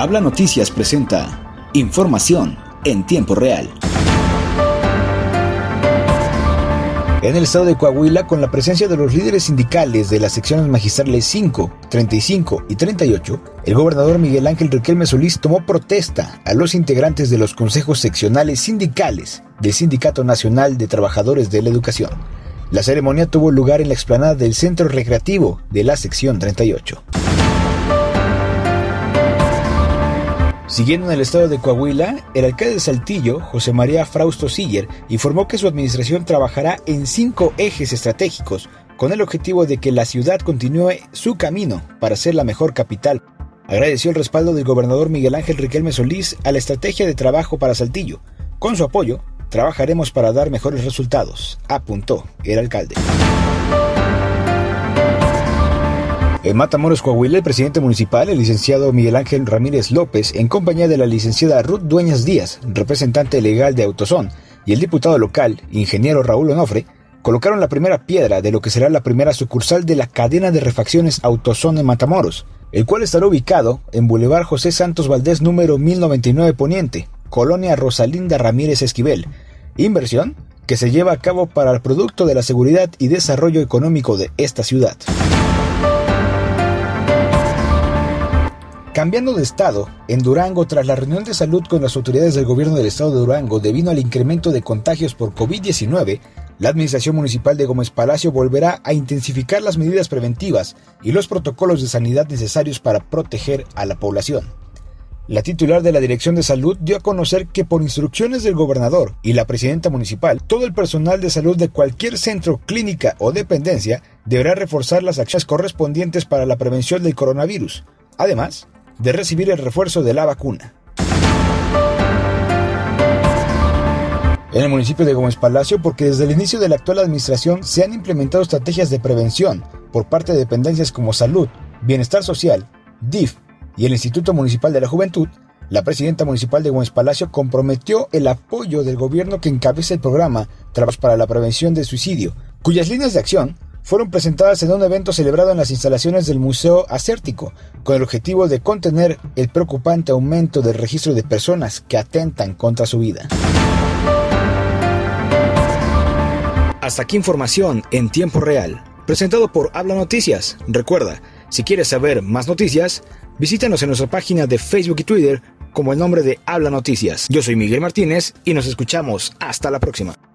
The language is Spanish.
Habla Noticias presenta información en tiempo real. En el estado de Coahuila, con la presencia de los líderes sindicales de las secciones magistrales 5, 35 y 38, el gobernador Miguel Ángel Riquelme Solís tomó protesta a los integrantes de los consejos seccionales sindicales del Sindicato Nacional de Trabajadores de la Educación. La ceremonia tuvo lugar en la explanada del Centro Recreativo de la sección 38. Siguiendo en el estado de Coahuila, el alcalde de Saltillo, José María Frausto Siller, informó que su administración trabajará en cinco ejes estratégicos con el objetivo de que la ciudad continúe su camino para ser la mejor capital. Agradeció el respaldo del gobernador Miguel Ángel Riquelme Solís a la estrategia de trabajo para Saltillo. Con su apoyo, trabajaremos para dar mejores resultados, apuntó el alcalde. En Matamoros, Coahuila, el presidente municipal, el licenciado Miguel Ángel Ramírez López, en compañía de la licenciada Ruth Dueñas Díaz, representante legal de Autosón, y el diputado local, ingeniero Raúl Onofre, colocaron la primera piedra de lo que será la primera sucursal de la cadena de refacciones Autosón en Matamoros, el cual estará ubicado en Boulevard José Santos Valdés número 1099 Poniente, Colonia Rosalinda Ramírez Esquivel. Inversión que se lleva a cabo para el producto de la seguridad y desarrollo económico de esta ciudad. Cambiando de estado, en Durango, tras la reunión de salud con las autoridades del gobierno del estado de Durango debido al incremento de contagios por COVID-19, la administración municipal de Gómez Palacio volverá a intensificar las medidas preventivas y los protocolos de sanidad necesarios para proteger a la población. La titular de la Dirección de Salud dio a conocer que por instrucciones del gobernador y la presidenta municipal, todo el personal de salud de cualquier centro, clínica o dependencia deberá reforzar las acciones correspondientes para la prevención del coronavirus. Además, de recibir el refuerzo de la vacuna. En el municipio de Gómez Palacio, porque desde el inicio de la actual administración se han implementado estrategias de prevención por parte de dependencias como Salud, Bienestar Social, DIF y el Instituto Municipal de la Juventud, la presidenta municipal de Gómez Palacio comprometió el apoyo del gobierno que encabeza el programa Trabajos para la Prevención del Suicidio, cuyas líneas de acción fueron presentadas en un evento celebrado en las instalaciones del Museo Acértico, con el objetivo de contener el preocupante aumento del registro de personas que atentan contra su vida. Hasta aquí información en tiempo real, presentado por Habla Noticias. Recuerda, si quieres saber más noticias, visítanos en nuestra página de Facebook y Twitter como el nombre de Habla Noticias. Yo soy Miguel Martínez y nos escuchamos hasta la próxima.